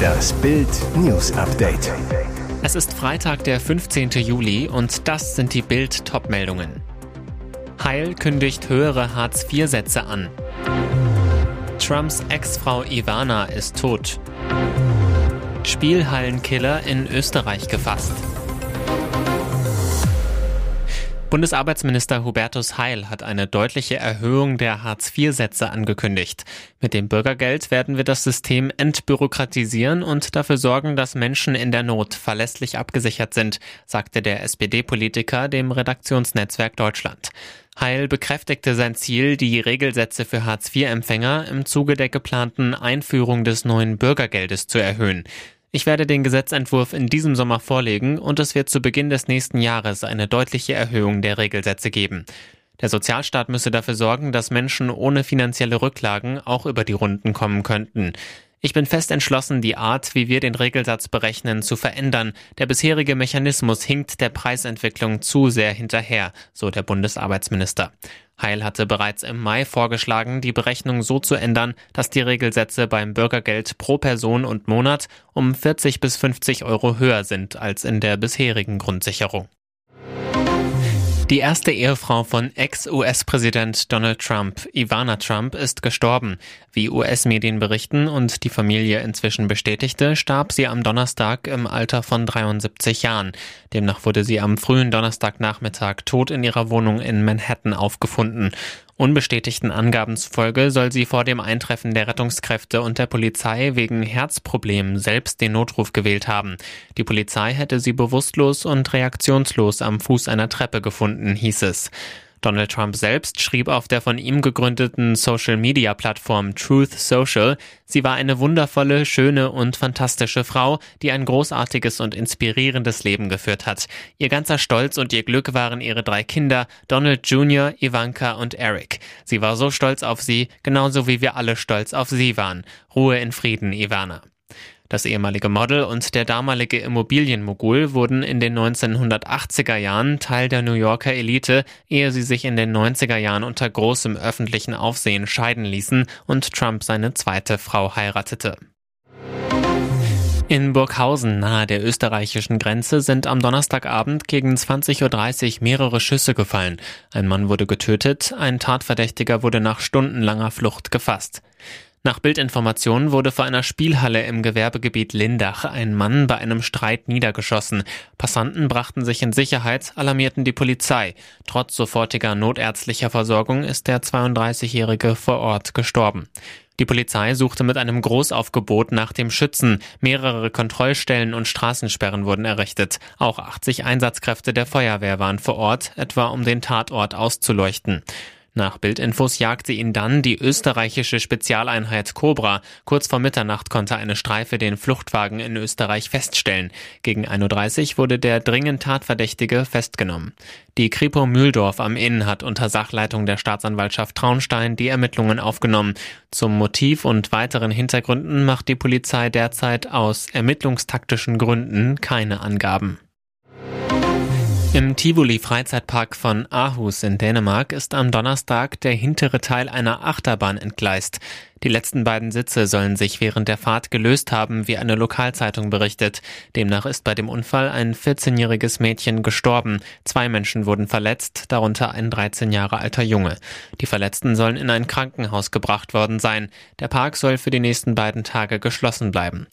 Das Bild News Update. Es ist Freitag, der 15. Juli und das sind die Bild Topmeldungen. Heil kündigt höhere Hartz-IV-Sätze an. Trumps Ex-Frau Ivana ist tot. Spielhallenkiller in Österreich gefasst. Bundesarbeitsminister Hubertus Heil hat eine deutliche Erhöhung der Hartz-IV-Sätze angekündigt. Mit dem Bürgergeld werden wir das System entbürokratisieren und dafür sorgen, dass Menschen in der Not verlässlich abgesichert sind, sagte der SPD-Politiker dem Redaktionsnetzwerk Deutschland. Heil bekräftigte sein Ziel, die Regelsätze für Hartz-IV-Empfänger im Zuge der geplanten Einführung des neuen Bürgergeldes zu erhöhen. Ich werde den Gesetzentwurf in diesem Sommer vorlegen und es wird zu Beginn des nächsten Jahres eine deutliche Erhöhung der Regelsätze geben. Der Sozialstaat müsse dafür sorgen, dass Menschen ohne finanzielle Rücklagen auch über die Runden kommen könnten. Ich bin fest entschlossen, die Art, wie wir den Regelsatz berechnen, zu verändern. Der bisherige Mechanismus hinkt der Preisentwicklung zu sehr hinterher, so der Bundesarbeitsminister. Heil hatte bereits im Mai vorgeschlagen, die Berechnung so zu ändern, dass die Regelsätze beim Bürgergeld pro Person und Monat um 40 bis 50 Euro höher sind als in der bisherigen Grundsicherung. Die erste Ehefrau von Ex-US-Präsident Donald Trump, Ivana Trump, ist gestorben. Wie US-Medien berichten und die Familie inzwischen bestätigte, starb sie am Donnerstag im Alter von 73 Jahren. Demnach wurde sie am frühen Donnerstagnachmittag tot in ihrer Wohnung in Manhattan aufgefunden. Unbestätigten Angaben zufolge soll sie vor dem Eintreffen der Rettungskräfte und der Polizei wegen Herzproblemen selbst den Notruf gewählt haben. Die Polizei hätte sie bewusstlos und reaktionslos am Fuß einer Treppe gefunden, hieß es. Donald Trump selbst schrieb auf der von ihm gegründeten Social-Media-Plattform Truth Social, sie war eine wundervolle, schöne und fantastische Frau, die ein großartiges und inspirierendes Leben geführt hat. Ihr ganzer Stolz und ihr Glück waren ihre drei Kinder, Donald Jr., Ivanka und Eric. Sie war so stolz auf sie, genauso wie wir alle stolz auf sie waren. Ruhe in Frieden, Ivana. Das ehemalige Model und der damalige Immobilienmogul wurden in den 1980er Jahren Teil der New Yorker Elite, ehe sie sich in den 90er Jahren unter großem öffentlichen Aufsehen scheiden ließen und Trump seine zweite Frau heiratete. In Burghausen nahe der österreichischen Grenze sind am Donnerstagabend gegen 20.30 Uhr mehrere Schüsse gefallen. Ein Mann wurde getötet, ein Tatverdächtiger wurde nach stundenlanger Flucht gefasst. Nach Bildinformationen wurde vor einer Spielhalle im Gewerbegebiet Lindach ein Mann bei einem Streit niedergeschossen. Passanten brachten sich in Sicherheit, alarmierten die Polizei. Trotz sofortiger notärztlicher Versorgung ist der 32-Jährige vor Ort gestorben. Die Polizei suchte mit einem Großaufgebot nach dem Schützen. Mehrere Kontrollstellen und Straßensperren wurden errichtet. Auch 80 Einsatzkräfte der Feuerwehr waren vor Ort, etwa um den Tatort auszuleuchten. Nach Bildinfos jagte ihn dann die österreichische Spezialeinheit Cobra. Kurz vor Mitternacht konnte eine Streife den Fluchtwagen in Österreich feststellen. Gegen 1.30 Uhr wurde der dringend Tatverdächtige festgenommen. Die Kripo Mühldorf am Inn hat unter Sachleitung der Staatsanwaltschaft Traunstein die Ermittlungen aufgenommen. Zum Motiv und weiteren Hintergründen macht die Polizei derzeit aus ermittlungstaktischen Gründen keine Angaben. Im Tivoli-Freizeitpark von Aarhus in Dänemark ist am Donnerstag der hintere Teil einer Achterbahn entgleist. Die letzten beiden Sitze sollen sich während der Fahrt gelöst haben, wie eine Lokalzeitung berichtet. Demnach ist bei dem Unfall ein 14-jähriges Mädchen gestorben. Zwei Menschen wurden verletzt, darunter ein 13 Jahre alter Junge. Die Verletzten sollen in ein Krankenhaus gebracht worden sein. Der Park soll für die nächsten beiden Tage geschlossen bleiben.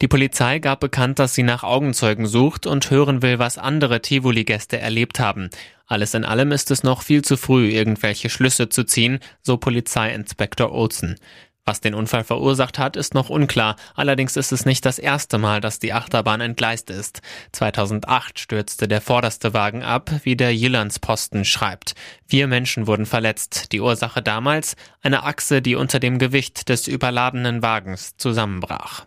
Die Polizei gab bekannt, dass sie nach Augenzeugen sucht und hören will, was andere Tivoli-Gäste erlebt haben. Alles in allem ist es noch viel zu früh, irgendwelche Schlüsse zu ziehen, so Polizeiinspektor Olsen. Was den Unfall verursacht hat, ist noch unklar. Allerdings ist es nicht das erste Mal, dass die Achterbahn entgleist ist. 2008 stürzte der vorderste Wagen ab, wie der Jyllandsposten schreibt. Vier Menschen wurden verletzt. Die Ursache damals? Eine Achse, die unter dem Gewicht des überladenen Wagens zusammenbrach.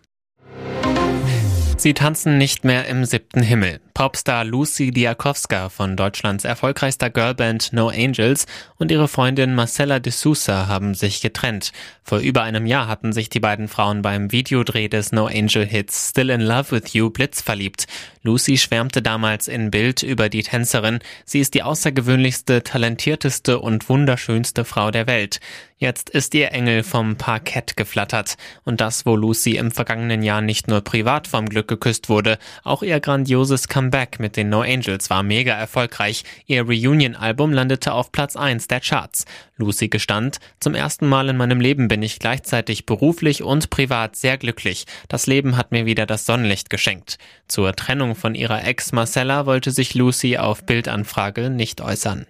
Sie tanzen nicht mehr im siebten Himmel. Popstar Lucy Diakowska von Deutschlands erfolgreichster Girlband No Angels und ihre Freundin Marcella de Sousa haben sich getrennt. Vor über einem Jahr hatten sich die beiden Frauen beim Videodreh des No Angel Hits Still in Love with You blitzverliebt. Lucy schwärmte damals in Bild über die Tänzerin. Sie ist die außergewöhnlichste, talentierteste und wunderschönste Frau der Welt. Jetzt ist ihr Engel vom Parkett geflattert. Und das, wo Lucy im vergangenen Jahr nicht nur privat vom Glück geküsst wurde, auch ihr grandioses Comeback mit den No Angels war mega erfolgreich. Ihr Reunion-Album landete auf Platz 1 der Charts. Lucy gestand, zum ersten Mal in meinem Leben bin ich gleichzeitig beruflich und privat sehr glücklich. Das Leben hat mir wieder das Sonnenlicht geschenkt. Zur Trennung von ihrer Ex Marcella wollte sich Lucy auf Bildanfrage nicht äußern.